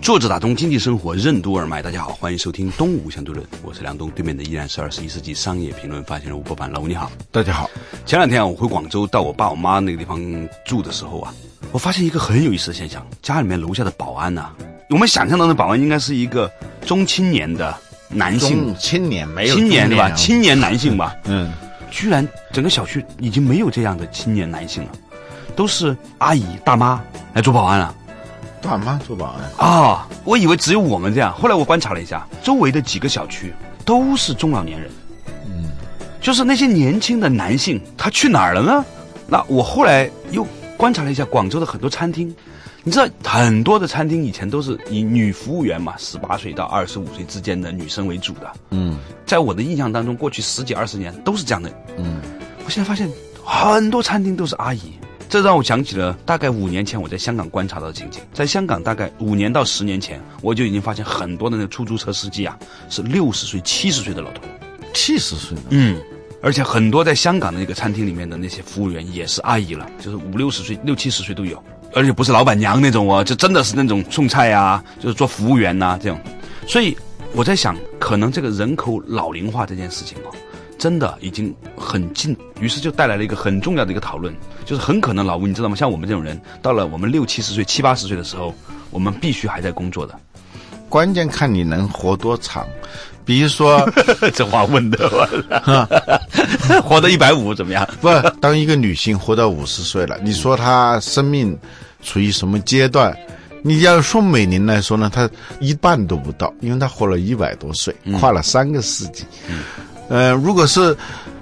作者打通经济生活任督二脉，大家好，欢迎收听东吴相对论，我是梁东，对面的依然是二十一世纪商业评论发行人吴伯凡，老吴你好，大家好。前两天啊，我回广州到我爸我妈那个地方住的时候啊，我发现一个很有意思的现象，家里面楼下的保安呐、我们想象当中的保安应该是一个中青年的男性中，青年没有青年对吧？青年男性吧，嗯，居然整个小区已经没有这样的青年男性了，都是阿姨大妈来做保安了。大妈做保安，啊，我以为只有我们这样，后来我观察了一下，周围的几个小区都是中老年人，嗯，就是那些年轻的男性，他去哪儿了呢？那我后来又观察了一下广州的很多餐厅，你知道很多的餐厅以前都是以女服务员嘛，十八岁到二十五岁之间的女生为主的，嗯。在我的印象当中，过去十几二十年都是这样的。嗯，我现在发现很多餐厅都是阿姨，这让我想起了大概五年前我在香港观察到的情景。在香港，大概五年到十年前，我就已经发现很多的那个出租车司机啊，是六十岁、七十岁的老头。七十岁了，嗯，而且很多在香港的那个餐厅里面的那些服务员也是阿姨了，就是五六十岁、六七十岁都有，而且不是老板娘那种哦，就真的是那种送菜啊，就是做服务员呐、这种。所以我在想，可能这个人口老龄化这件事情哦，真的已经很近，于是就带来了一个很重要的一个讨论，就是很可能老吴你知道吗？像我们这种人，到了我们六七十岁、七八十岁的时候，我们必须还在工作的。关键看你能活多长。比如说，这话问的，活到一百五怎么样？不，当一个女性活到五十岁了，你说她生命处于什么阶段？你要说美龄来说呢，她一半都不到，因为她活了一百多岁，跨了三个世纪。呃，如果是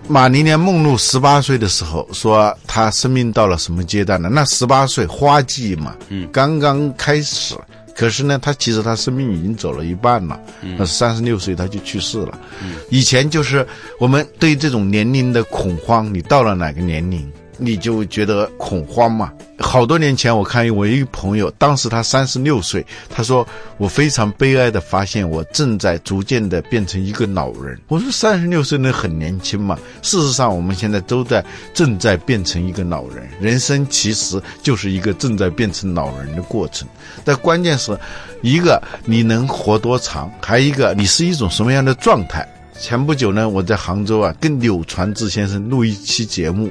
马尼莲梦露十八岁的时候说她生命到了什么阶段呢？那十八岁花季嘛，嗯，刚刚开始。可是呢，她其实她生命已经走了一半了，那三十六岁她就去世了。嗯以前就是我们对这种年龄的恐慌，你到了哪个年龄，你就觉得恐慌嘛。好多年前，我看我一个朋友，当时他三十六岁，他说我非常悲哀的发现，我正在逐渐的变成一个老人。我说三十六岁那很年轻嘛，事实上我们现在都在正在变成一个老人，人生其实就是一个正在变成老人的过程。但关键是，一个你能活多长，还一个你是一种什么样的状态。前不久呢，我在杭州啊，跟柳传志先生录一期节目，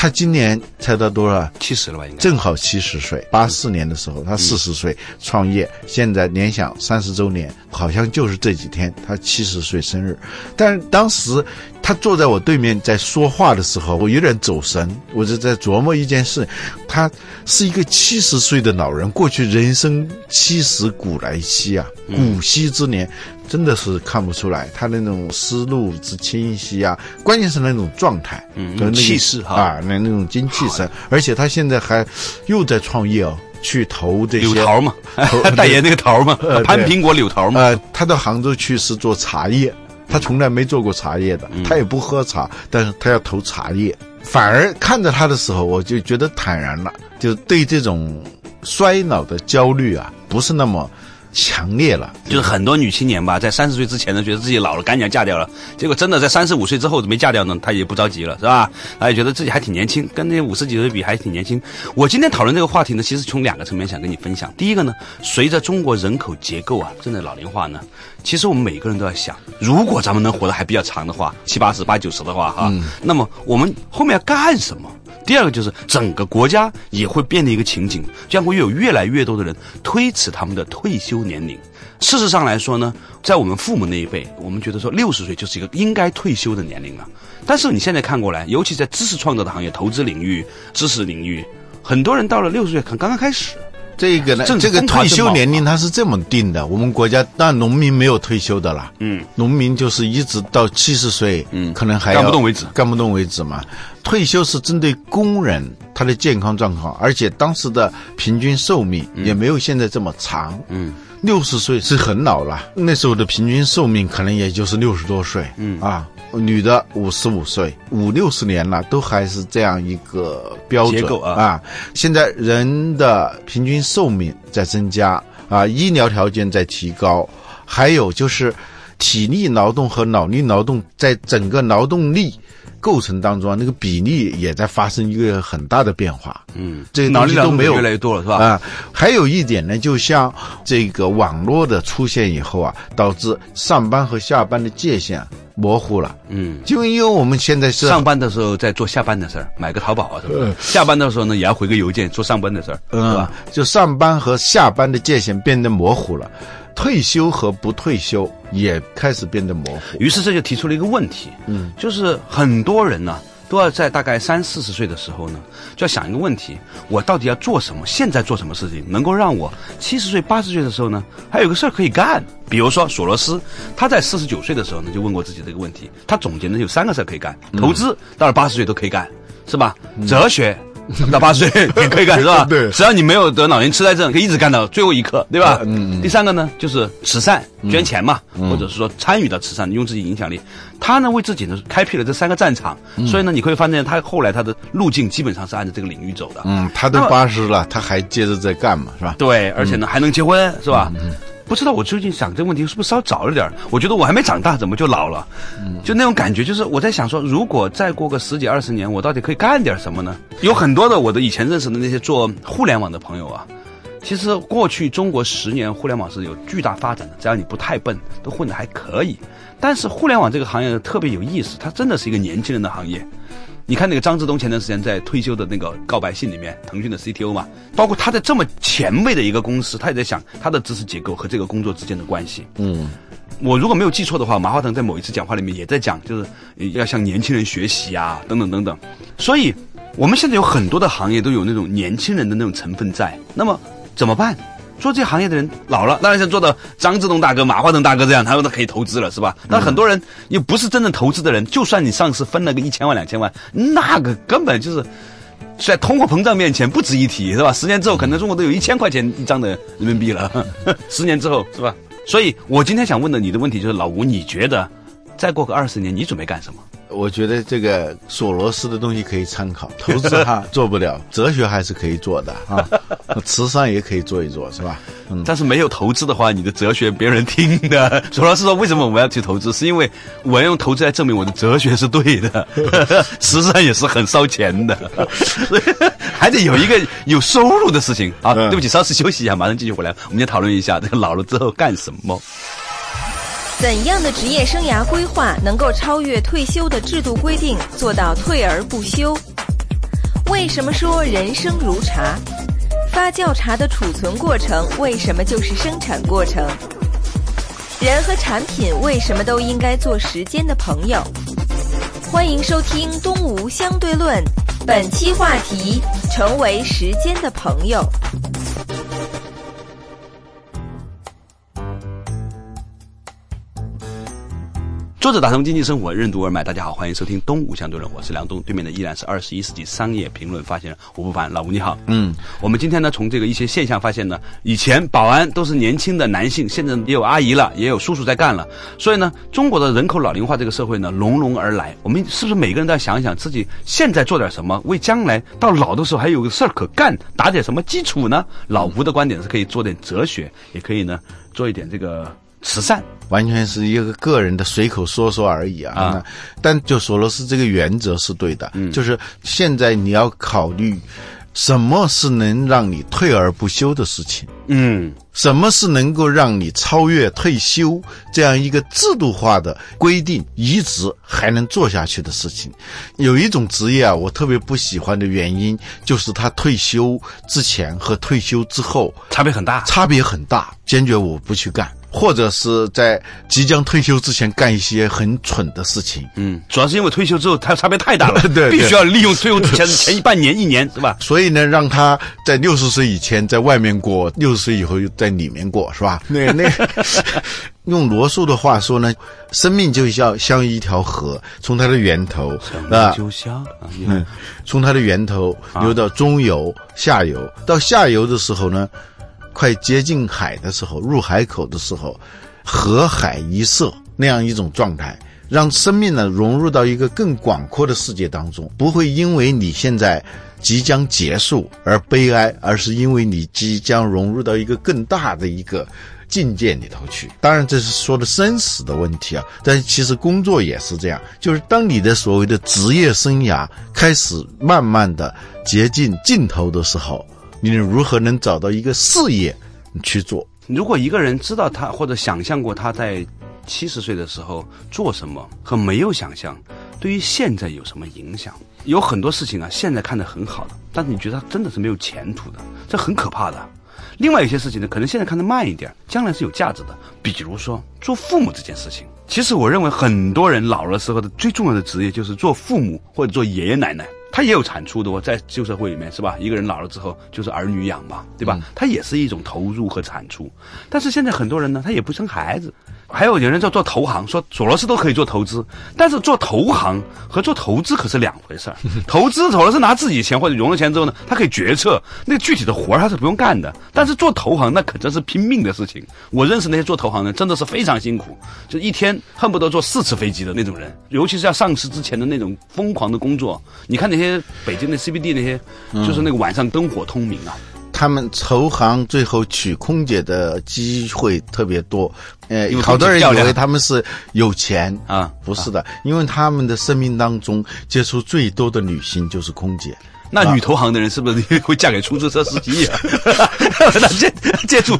他今年才到多少？七十了吧？应该。正好七十岁，八四年的时候他四十岁创业，现在联想三十周年，好像就是这几天他七十岁生日。但是当时他坐在我对面在说话的时候，我有点走神，我就在琢磨一件事：他是一个七十岁的老人，过去人生七十古来稀啊，古稀之年。真的是看不出来他那种思路之清晰啊，关键是那种状态，嗯和那个气势哈啊，那那种精气神，而且他现在还又在创业哦，去投这些柳桃嘛投，代言那个桃嘛呃，潘苹果柳桃嘛。呃，他到杭州去是做茶叶，他从来没做过茶叶的，他也不喝茶，但是他要投茶叶。反而看着他的时候，我就觉得坦然了，就对这种衰老的焦虑啊，不是那么强烈了。就是很多女青年吧，在三十岁之前呢，觉得自己老了，赶紧要嫁掉了。结果真的在三十五岁之后没嫁掉呢，她也不着急了，是吧？她也觉得自己还挺年轻，跟那五十几岁比还挺年轻。我今天讨论这个话题呢，其实从两个层面想跟你分享。第一个呢，随着中国人口结构啊正在老龄化呢，其实我们每个人都在想，如果咱们能活得还比较长的话，七八十、八九十的话哈，那么我们后面要干什么？第二个就是整个国家也会变得一个情景，将会有越来越多的人推迟他们的退休年龄。事实上来说呢，在我们父母那一辈，我们觉得说六十岁就是一个应该退休的年龄了。但是你现在看过来，尤其在知识创造的行业、投资领域、知识领域，很多人到了六十岁，可能刚刚开始。这个呢，这个退休年龄它是这么定的，我们国家当然农民没有退休的啦，嗯，农民就是一直到七十岁，嗯。可能还要干不动为止。干不动为止嘛。退休是针对工人他的健康状况，而且当时的平均寿命也没有现在这么长，嗯，六十岁是很老了，那时候的平均寿命可能也就是六十多岁，嗯。啊，女的五十五岁，五六十年了，都还是这样一个标准结构啊啊。现在人的平均寿命在增加啊，医疗条件在提高，还有就是体力劳动和脑力劳动在整个劳动力。构成当中啊，那个比例也在发生一个很大的变化。嗯，这些脑力都没有越来越多了，是吧？啊，还有一点呢，就像这个网络的出现以后啊，导致上班和下班的界限模糊了。嗯，就因为我们现在是上班的时候在做下班的事儿，买个淘宝啊什么的；下班的时候呢，也要回个邮件做上班的事儿，是嗯吧？，就上班和下班的界限变得模糊了，退休和不退休也开始变得模糊。于是这就提出了一个问题，嗯，就是很多人呢。都要在大概三四十岁的时候呢，就要想一个问题：我到底要做什么？现在做什么事情能够让我七十岁、八十岁的时候呢，还有个事儿可以干？比如说索罗斯，他在四十九岁的时候呢，就问过自己这个问题。他总结呢有三个事儿可以干：投资，到了八十岁都可以干，是吧？哲学。到八十岁也可以干是吧？对只要你没有得老年痴呆症，可以一直干到最后一刻，对吧？嗯。第三个呢，就是慈善，捐钱嘛，或者是说参与到慈善，用自己影响力。他呢为自己呢开辟了这三个战场，所以呢你会发现他后来他的路径基本上是按照这个领域走的。嗯，他都八十了，他还接着在干嘛，是吧？对，而且呢还能结婚，是吧？不知道我最近想这个问题是不是稍早了点儿我觉得我还没长大，怎么就老了？就那种感觉，就是我在想说，如果再过个十几二十年，我到底可以干点什么呢？有很多的我的以前认识的那些做互联网的朋友啊，其实过去中国十年互联网是有巨大发展的，只要你不太笨，都混得还可以。但是互联网这个行业特别有意思，它真的是一个年轻人的行业。你看那个张志东前段时间在退休的那个告白信里面，腾讯的 CTO 嘛，包括他在这么前卫的一个公司，他也在想他的知识结构和这个工作之间的关系。嗯，我如果没有记错的话，马化腾在某一次讲话里面也在讲，就是呃要向年轻人学习啊，等等等等。所以我们现在有很多的行业都有那种年轻人的那种成分在。那么怎么办？做这行业的人老了，当然像做到张志东大哥、马化腾大哥这样，他们都可以投资了，是吧？那很多人又不是真正投资的人，就算你上市分了个一千万、两千万，那个根本就是。在通货膨胀面前不值一提，是吧？十年之后，可能中国都有一千块钱一张的人民币了。十年之后，是吧？所以我今天想问的你的问题就是，老吴，你觉得再过个二十年，你准备干什么？我觉得这个索罗斯的东西可以参考，投资哈 做不了，哲学还是可以做的啊，慈善也可以做一做，是吧？嗯，但是没有投资的话，你的哲学别人听的。索罗斯说，为什么我们要去投资？是因为我要用投资来证明我的哲学是对的。慈善也是很烧钱的，所以还得有一个有收入的事情啊。嗯对不起，稍事休息一下，马上继续回来，我们先讨论一下这个老了之后干什么。怎样的职业生涯规划能够超越退休的制度规定，做到退而不休？为什么说人生如茶？发酵茶的储存过程为什么就是生产过程？人和产品为什么都应该做时间的朋友？欢迎收听《东吴相对论》，本期话题：成为时间的朋友。作者打通经济生活任督二脉，大家好，欢迎收听《东吴相对论》，我是梁东，对面的依然是二十一世纪商业评论发现人吴不凡，老吴你好。嗯，我们今天呢，从这个一些现象发现呢，以前保安都是年轻的男性，现在也有阿姨了，也有叔叔在干了。所以呢，中国的人口老龄化这个社会呢，隆隆而来。我们是不是每个人都要想一想自己现在做点什么，为将来到老的时候还有个事儿可干，打点什么基础呢？老吴的观点是可以做点哲学，也可以呢做一点这个慈善。完全是一个个人的随口说说而已啊。啊但就索罗斯这个原则是对的，嗯就是现在你要考虑什么是能让你退而不休的事情。嗯什么是能够让你超越退休这样一个制度化的规定，一直还能做下去的事情？有一种职业啊，我特别不喜欢的原因，就是他退休之前和退休之后差别很大。差别很大，坚决我不去干。或者是在即将退休之前干一些很蠢的事情。嗯，主要是因为退休之后，他差别太大了，对对必须要利用退休之前 前一半年、一年，是吧？所以呢，让他在六十岁以前在外面过，六十岁以后又在里面过，是吧？那那 用罗素的话说呢，生命就像像一条河，从它的源头啊，就像啊，嗯，从它的源头流到中游、下游，到下游的时候呢，快接近海的时候，入海口的时候，河海一色那样一种状态，让生命呢融入到一个更广阔的世界当中，不会因为你现在即将结束而悲哀，而是因为你即将融入到一个更大的一个。境界里头去，当然这是说的生死的问题啊，但其实工作也是这样，就是当你的所谓的职业生涯开始慢慢的接近尽头的时候，你如何能找到一个事业去做？如果一个人知道他或者想象过他在七十岁的时候做什么，和没有想象，对于现在有什么影响？有很多事情啊，现在看得很好的，但是你觉得他真的是没有前途的，这很可怕的。另外一些事情呢，可能现在看得慢一点，将来是有价值的。比如说做父母这件事情，其实我认为很多人老了时候的最重要的职业就是做父母或者做爷爷奶奶，他也有产出的哦，在旧社会里面是吧？一个人老了之后就是儿女养嘛，对吧？他也是一种投入和产出。但是现在很多人呢，他也不生孩子。还有有人在做投行，说索罗斯都可以做投资，但是做投行和做投资可是两回事儿。投资索罗斯拿自己钱或者融了钱之后呢，他可以决策，那个具体的活儿他是不用干的。但是做投行那可真是拼命的事情。我认识那些做投行的，真的是非常辛苦，就一天恨不得坐四次飞机的那种人，尤其是要上市之前的那种疯狂的工作。你看那些北京的 CBD 那些，就是那个晚上灯火通明啊。他们投行最后娶空姐的机会特别多，呃好多人以为他们是有钱啊不是的，因为他们的生命当中接触最多的女性就是空姐。那女投行的人是不是 会嫁给出租车司机呀、那接接触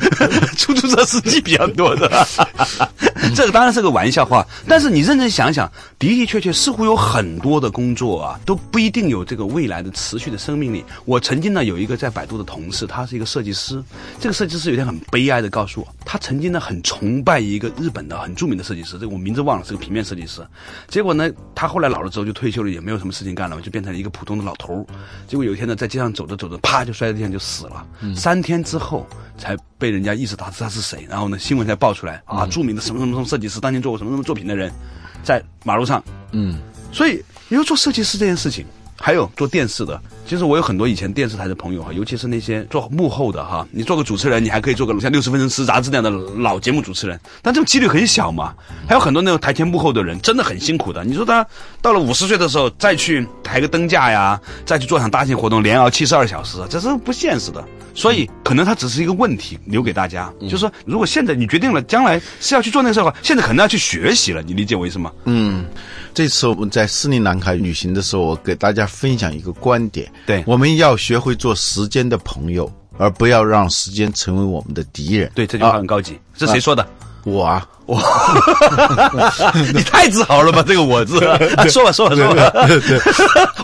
出租车司机比较多的，这个当然是个玩笑话。但是你认真想想，的的确确似乎有很多的工作啊，都不一定有这个未来的持续的生命力。我曾经呢有一个在百度的同事，他是一个设计师。这个设计师有一天很悲哀的告诉我，他曾经呢很崇拜一个日本的很著名的设计师，这个我名字忘了，是个平面设计师。结果呢，他后来老了之后就退休了，也没有什么事情干了，就变成了一个普通的老头儿。结果有一天呢，在街上走着走着，啪就摔在地上就死了。三天之后才被人家意识到他是谁，然后呢，新闻才爆出来啊，著名的什么什么什么设计师，当年做过什么什么作品的人，在马路上。嗯，所以，你说做设计师这件事情，还有做电视的，其实我有很多以前电视台的朋友哈，尤其是那些做幕后的哈，你做个主持人，你还可以做个像六十分钟吃杂志那样的老节目主持人，但这种几率很小嘛。还有很多那种台前幕后的人，真的很辛苦的。你说他到了五十岁的时候再去抬个灯架呀，再去做场大型活动，连熬七十二小时，这是不现实的。所以，可能它只是一个问题，留给大家，就是说，如果现在你决定了将来是要去做那个事儿的话，现在可能要去学习了。你理解我意思吗？嗯，这次我们在斯里兰卡旅行的时候，我给大家分享一个观点：对。我们要学会做时间的朋友，而不要让时间成为我们的敌人。对，这句话很高级，是谁说的？我啊，我。你太自豪了吧，这个我字，啊 说吧说吧说吧，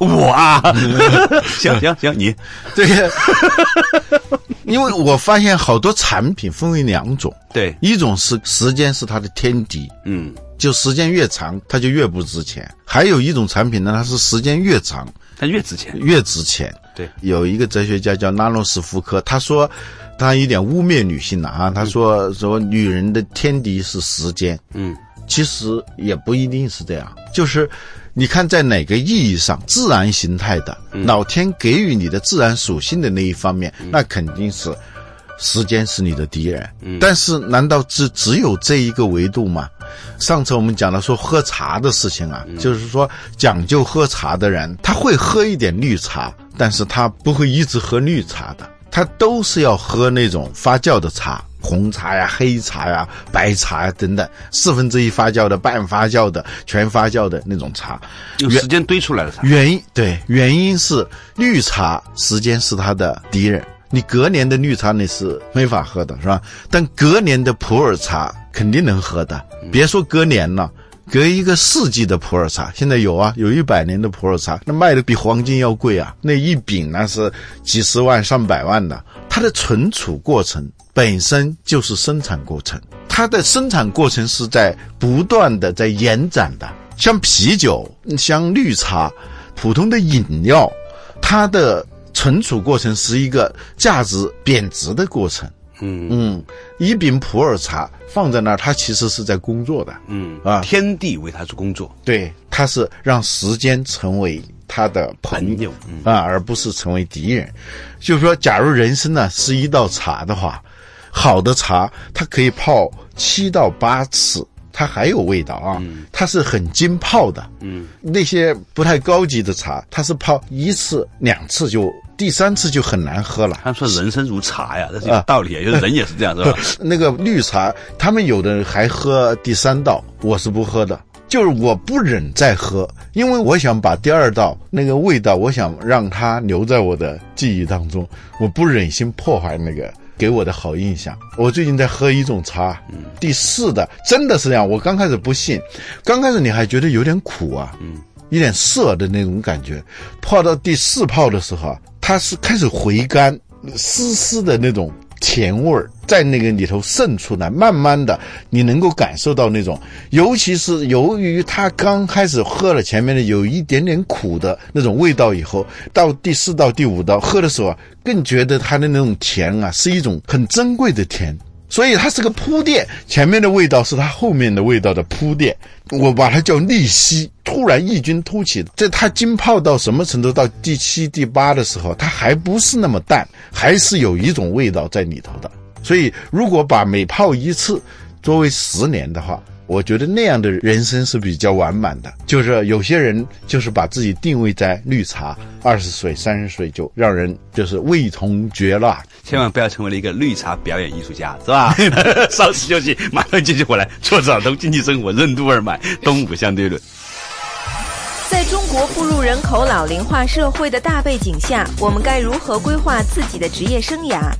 我啊，行行行，你。这个，因为我发现好多产品分为两种，对，一种是时间是它的天敌，嗯，就时间越长它就越不值钱；还有一种产品呢，它是时间越长他越值钱，越值钱。对，有一个哲学家叫拉诺斯福科，他说，他有点污蔑女性了啊，他说说女人的天敌是时间，嗯，其实也不一定是这样，就是你看在哪个意义上，自然形态的、老天给予你的自然属性的那一方面，那肯定是时间是你的敌人。但是难道只只有这一个维度吗？上次我们讲了说喝茶的事情啊，就是说讲究喝茶的人，他会喝一点绿茶，但是他不会一直喝绿茶的，他都是要喝那种发酵的茶。红茶呀、黑茶呀、白茶呀等等，四分之一发酵的、半发酵的、全发酵的那种茶，有时间堆出来的才。原因对，原因是绿茶时间是它的敌人，你隔年的绿茶你是没法喝的，是吧？但隔年的普洱茶肯定能喝的，别说隔年了。隔一个世纪的普洱茶，现在有啊，有一百年的普洱茶，那卖的比黄金要贵啊，那一饼那是几十万、上百万的。它的存储过程本身就是生产过程，它的生产过程是在不断的在延展的。像啤酒、像绿茶、普通的饮料，它的存储过程是一个价值贬值的过程。嗯嗯，一饼普洱茶放在那儿，它其实是在工作的。嗯啊天地为它做工作，对，它是让时间成为它的朋朋友啊，而不是成为敌人。就是说，假如人生呢是一道茶的话，好的茶它可以泡七到八次，它还有味道啊，它是很精泡的。嗯，那些不太高级的茶，它是泡一次、两次就，第三次就很难喝了。他们说人生如茶呀，这是有道理，就是人也是这样，是吧？那个绿茶，他们有的人还喝第三道，我是不喝的。就是我不忍再喝，因为我想把第二道那个味道，我想让它留在我的记忆当中，我不忍心破坏那个给我的好印象。我最近在喝一种茶，第四的真的是这样。我刚开始不信，刚开始你还觉得有点苦啊，嗯，有点涩的那种感觉。泡到第四泡的时候啊，它是开始回甘，丝丝的那种甜味儿在那个里头渗出来，慢慢的你能够感受到那种，尤其是由于它刚开始喝了前面的有一点点苦的那种味道以后，到第四道、第五道喝的时候啊，更觉得它的那种甜啊是一种很珍贵的甜。所以它是个铺垫，前面的味道是它后面的味道的铺垫，我把它叫逆袭，突然异军突起。这它浸泡到什么程度？到第七、第八的时候，它还不是那么淡，还是有一种味道在里头的。所以，如果把每泡一次作为十年的话，我觉得那样的人生是比较完满的。就是有些人就是把自己定位在绿茶，二十岁、三十岁就让人就是味同嚼蜡。千万不要成为了一个绿茶表演艺术家，是吧？稍事休息，马上继续回来。做早东经济生活任督二脉，东吴相对论。在中国步入人口老龄化社会的大背景下，我们该如何规划自己的职业生涯？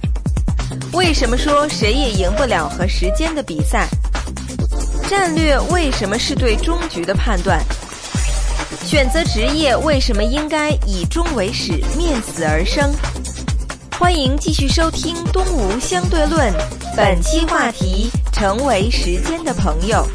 为什么说谁也赢不了和时间的比赛？战略为什么是对终局的判断？选择职业为什么应该以终为始，面死而生？欢迎继续收听《东吴相对论》，本期话题：成为时间的朋友。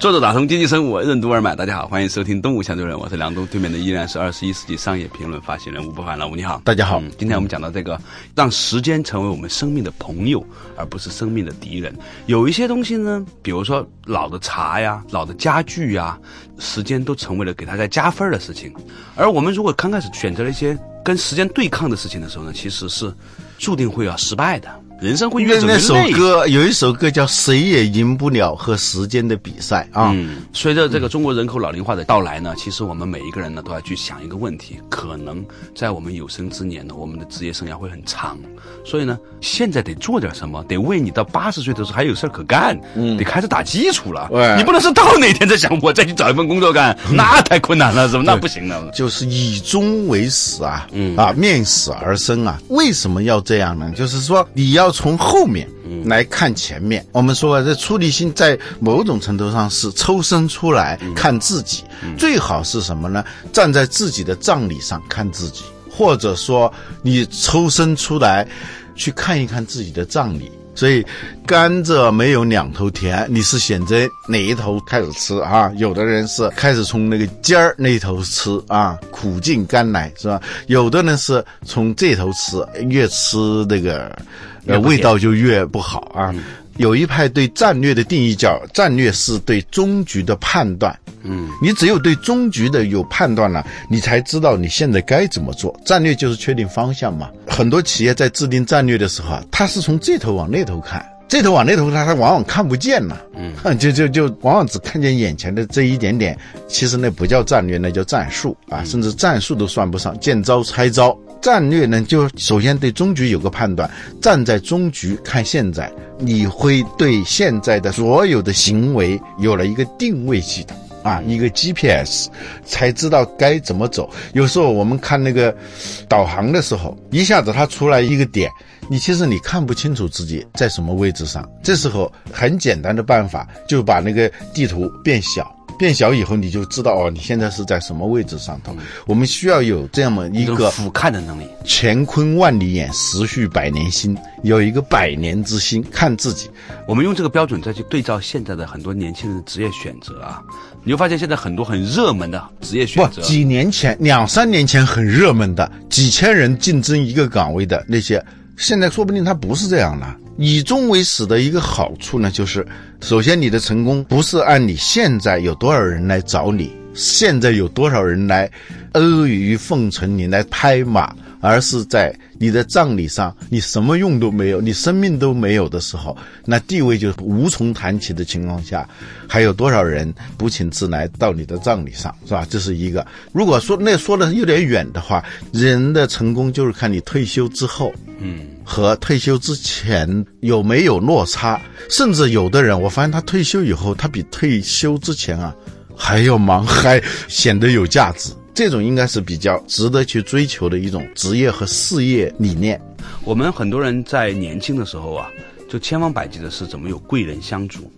作者打通经济生活任督二脉，大家好，欢迎收听《东吴相对论》，我是梁东，对面的依然是二十一世纪商业评论发行人吴伯凡，老吴你好，大家好嗯今天我们讲到这个，让时间成为我们生命的朋友，而不是生命的敌人。有一些东西呢，比如说老的茶呀、老的家具呀，时间都成为了给它在加分的事情。而我们如果刚开始选择了一些跟时间对抗的事情的时候呢，其实是注定会要失败的，人生会越走越那那首累。歌有一首歌叫《谁也赢不了和时间的比赛》啊，嗯，随着这个中国人口老龄化的到来呢，其实我们每一个人呢都要去想一个问题：可能在我们有生之年呢，我们的职业生涯会很长，所以呢，现在得做点什么，得为你到八十岁的时候还有事儿可干，嗯，得开始打基础了。对你不能是到哪天再想我再去找一份工作干，那太困难了，是吧？那不行了。就是以终为始啊，嗯啊，面死而生啊。为什么要这样呢？就是说你要从后面来看前面。我们说啊，这出离心在某种程度上是抽身出来看自己，最好是什么呢？站在自己的葬礼上看自己，或者说你抽身出来去看一看自己的葬礼。所以，甘蔗没有两头甜，你是选择哪一头开始吃啊？有的人是开始从那个尖儿那头吃啊，苦尽甘来是吧？有的人是从这头吃，越吃那个呃味道就越不好啊。有一派对战略的定义叫战略是对终局的判断。嗯，你只有对终局的有判断了，你才知道你现在该怎么做。战略就是确定方向嘛。很多企业在制定战略的时候啊，他是从这头往那头看，这头往那头看，他往往看不见了。嗯，就就就往往只看见眼前的这一点点，其实那不叫战略，那叫战术啊，甚至战术都算不上，见招拆招。战略呢，就首先对终局有个判断，站在终局看现在，你会对现在的所有的行为有了一个定位系统。啊，一个 GPS 才知道该怎么走。有时候我们看那个导航的时候，一下子它出来一个点，你其实你看不清楚自己在什么位置上。这时候很简单的办法，就把那个地图变小。变小以后，你就知道哦，你现在是在什么位置上头。我们需要有这么一个俯瞰的能力。乾坤万里眼，时序百年心，有一个百年之心看自己。我们用这个标准再去对照现在的很多年轻人的职业选择啊，你会发现现在很多很热门的职业选不，择，几年前、两三年前很热门的，几千人竞争一个岗位的那些，现在说不定他不是这样了。以终为始的一个好处呢，就是首先你的成功不是按你现在有多少人来找你，现在有多少人来阿谀奉承你来拍马，而是在你的葬礼上，你什么用都没有，你生命都没有的时候，那地位就无从谈起的情况下，还有多少人不请自来到你的葬礼上，是吧？这是一个。如果说那说的有点远的话，人的成功就是看你退休之后，嗯，和退休之前有没有落差，甚至有的人，我发现他退休以后，他比退休之前啊还要忙，还显得有价值。这种应该是比较值得去追求的一种职业和事业理念。我们很多人在年轻的时候啊，就千方百计的是怎么有贵人相助。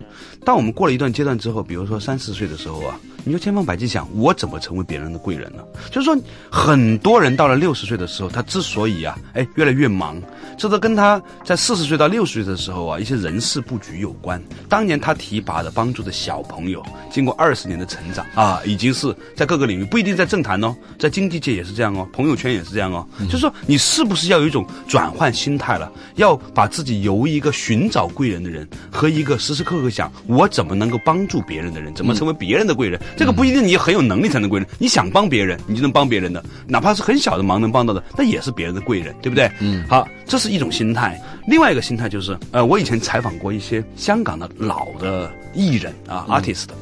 当我们过了一段阶段之后，比如说三四十岁的时候啊，你就千方百计想我怎么成为别人的贵人呢？就是说，很多人到了六十岁的时候，他之所以啊，哎，越来越忙，这都跟他在四十岁到六十岁的时候啊，一些人事布局有关。当年他提拔的、帮助的小朋友，经过二十年的成长啊，已经是在各个领域，不一定在政坛哦，在经济界也是这样哦，朋友圈也是这样哦。就是说，你是不是要有一种转换心态了？要把自己由一个寻找贵人的人，和一个时时刻刻想我怎么能够帮助别人的人，怎么成为别人的贵人？这个不一定你很有能力才能贵人，你想帮别人，你就能帮别人的，哪怕是很小的忙能帮到的，那也是别人的贵人，对不对？嗯，好，这是一种心态。另外一个心态就是，呃，我以前采访过一些香港的老的艺人啊、a r t i s t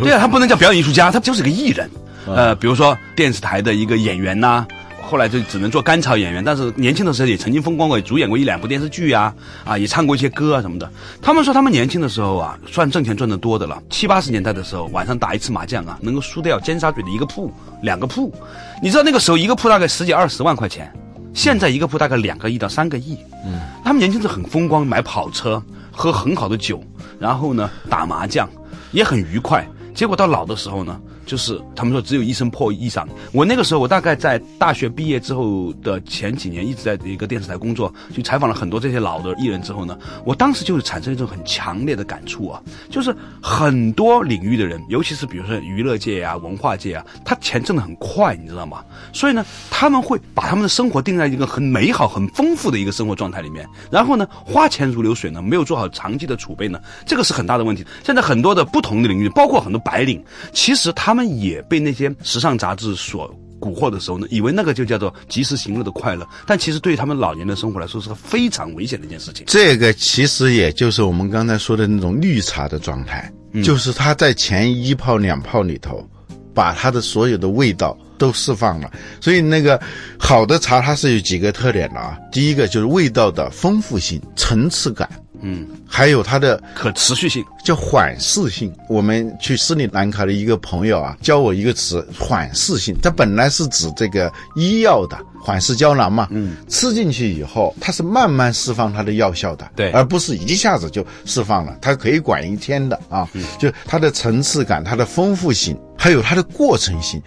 对啊，他不能叫表演艺术家，他就是个艺人。呃，比如说电视台的一个演员呐、后来就只能做甘草演员，但是年轻的时候也曾经风光过，也主演过一两部电视剧啊，啊，也唱过一些歌啊什么的。他们说他们年轻的时候啊，算挣钱赚得多的了。七八十年代的时候，晚上打一次麻将啊，能够输掉尖沙咀的一个铺、两个铺。你知道那个时候一个铺大概十几二十万块钱，现在一个铺大概两个亿到三个亿。嗯，他们年轻时很风光，买跑车，喝很好的酒，然后呢打麻将，也很愉快。结果到老的时候呢，就是他们说只有一身破衣裳。我那个时候，我大概在大学毕业之后的前几年，一直在一个电视台工作，去采访了很多这些老的艺人之后呢，我当时就是产生一种很强烈的感触啊，就是很多领域的人，尤其是比如说娱乐界啊、文化界啊，他钱挣得很快，你知道吗？所以呢，他们会把他们的生活定在一个很美好、很丰富的一个生活状态里面，然后呢，花钱如流水呢，没有做好长期的储备呢，这个是很大的问题。现在很多的不同的领域，包括很多白领，其实他们也被那些时尚杂志所蛊惑的时候呢，以为那个就叫做及时行乐的快乐，但其实对于他们老年的生活来说是个非常危险的一件事情。这个其实也就是我们刚才说的那种绿茶的状态，就是他在前一泡两泡里头，把它的所有的味道都释放了。所以那个好的茶它是有几个特点的啊，第一个就是味道的丰富性、层次感，嗯，还有它的可持续性，叫缓释性。我们去斯里兰卡的一个朋友啊，教我一个词“缓释性”，它本来是指这个医药的缓释胶囊嘛，嗯，吃进去以后，它是慢慢释放它的药效的，对而不是一下子就释放了，它可以管一天的啊，就它的层次感、它的丰富性，还有它的过程性。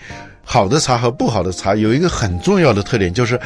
好的茶和不好的茶有一个很重要的特点，就是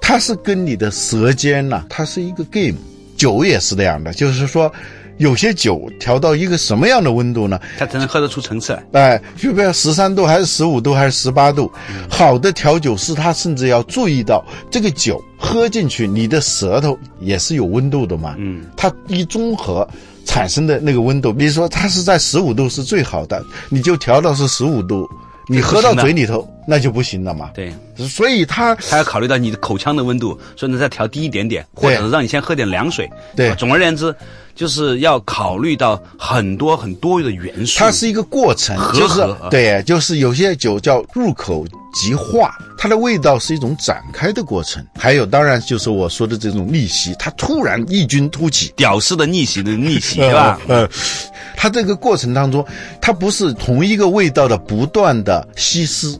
它是跟你的舌尖呐、它是一个 game。酒也是这样的，就是说，有些酒调到一个什么样的温度呢？它才能喝得出层次来。哎，就比如十三度还是十五度还是十八度，好的调酒师他甚至要注意到这个酒喝进去，你的舌头也是有温度的嘛。嗯，它一综合产生的那个温度，比如说它是在十五度是最好的，你就调到是十五度，你喝到嘴里头那就不行了嘛。对，所以它它要考虑到你的口腔的温度，所以呢再调低一点点，或者是让你先喝点凉水。对啊总而言之，就是要考虑到很多很多的元素。它是一个过程，和就是对，就是有些酒叫入口即化，它的味道是一种展开的过程。还有，当然就是我说的这种逆袭，它突然异军突起，屌丝的逆袭的逆袭，对吧？呃，它这个过程当中，它不是同一个味道的不断的稀释，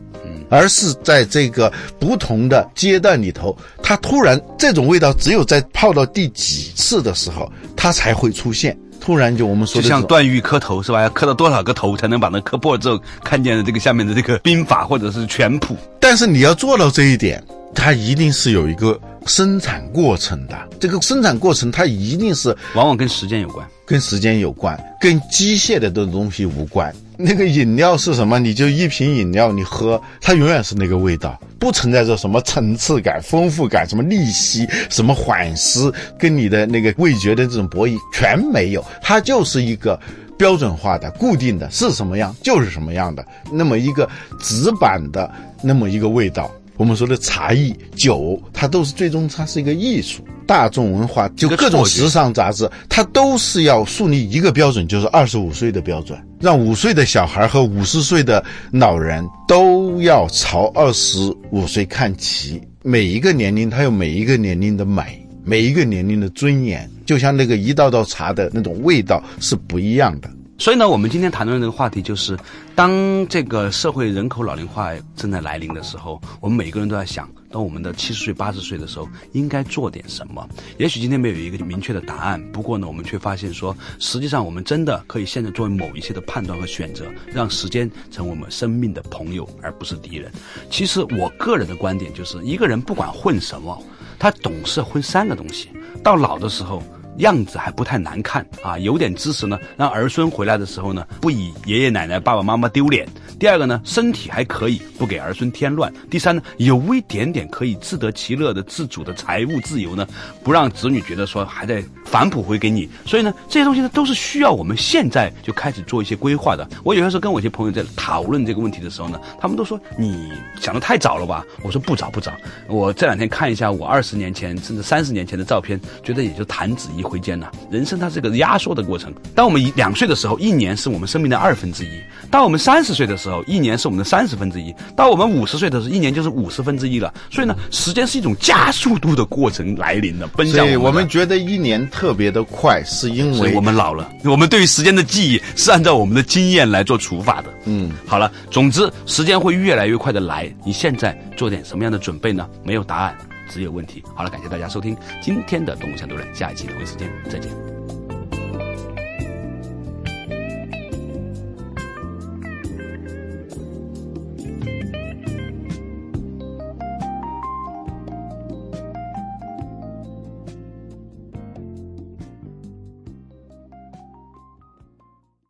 而是在这个不同的阶段里头，它突然这种味道只有在泡到第几次的时候，它才会出现。突然就我们说的就像段誉磕头是吧？要磕到多少个头才能把那磕破之后看见了这个下面的这个兵法或者是拳谱？但是你要做到这一点，它一定是有一个生产过程的。这个生产过程，它一定是往往跟时间有关。跟时间有关，跟机械的这种东西无关。那个饮料是什么？你就一瓶饮料，你喝，它永远是那个味道，不存在着什么层次感、丰富感、什么利息、什么缓释，跟你的那个味觉的这种博弈全没有，它就是一个。标准化的、固定的，是什么样就是什么样的，那么一个纸板的那么一个味道。我们说的茶艺、酒，它都是最终它是一个艺术。大众文化就各种时尚杂志，它都是要树立一个标准，就是二十五岁的标准，让五岁的小孩和五十岁的老人都要朝二十五岁看齐。每一个年龄，它有每一个年龄的美，每一个年龄的尊严，就像那个一道道茶的那种味道是不一样的。所以呢，我们今天谈论的这个话题就是，当这个社会人口老龄化正在来临的时候，我们每个人都在想，当我们的七十岁、八十岁的时候，应该做点什么？也许今天没有一个明确的答案，不过呢，我们却发现说，实际上我们真的可以现在做某一些的判断和选择，让时间成为我们生命的朋友，而不是敌人。其实我个人的观点就是，一个人不管混什么，他总是混三个东西，到老的时候。样子还不太难看啊，有点知识呢，让儿孙回来的时候呢，不以爷爷奶奶、爸爸妈妈丢脸。第二个呢，身体还可以，不给儿孙添乱。第三呢，有一点点可以自得其乐的自主的财务自由呢，不让子女觉得说还在反哺回给你。所以呢，这些东西呢，都是需要我们现在就开始做一些规划的。我有些时候跟我一些朋友在讨论这个问题的时候呢，他们都说你想的太早了吧？我说不早不早。我这两天看一下我二十年前甚至三十年前的照片，觉得也就弹指一挥间呐。人生它是个压缩的过程。当我们一两岁的时候，一年是我们生命的二分之一；当我们三十岁的时候，一年是我们的三十分之一；到我们五十岁的时候，一年就是五十分之一了。所以呢，时间是一种加速度的过程来临的，奔向所以我们觉得一年特别的快，是因为我们老了，我们对于时间的记忆是按照我们的经验来做除法的。嗯，好了，总之时间会越来越快的来，你现在做点什么样的准备呢？没有答案，只有问题。好了，感谢大家收听今天的《动物相对论》，下一期同一时间再见。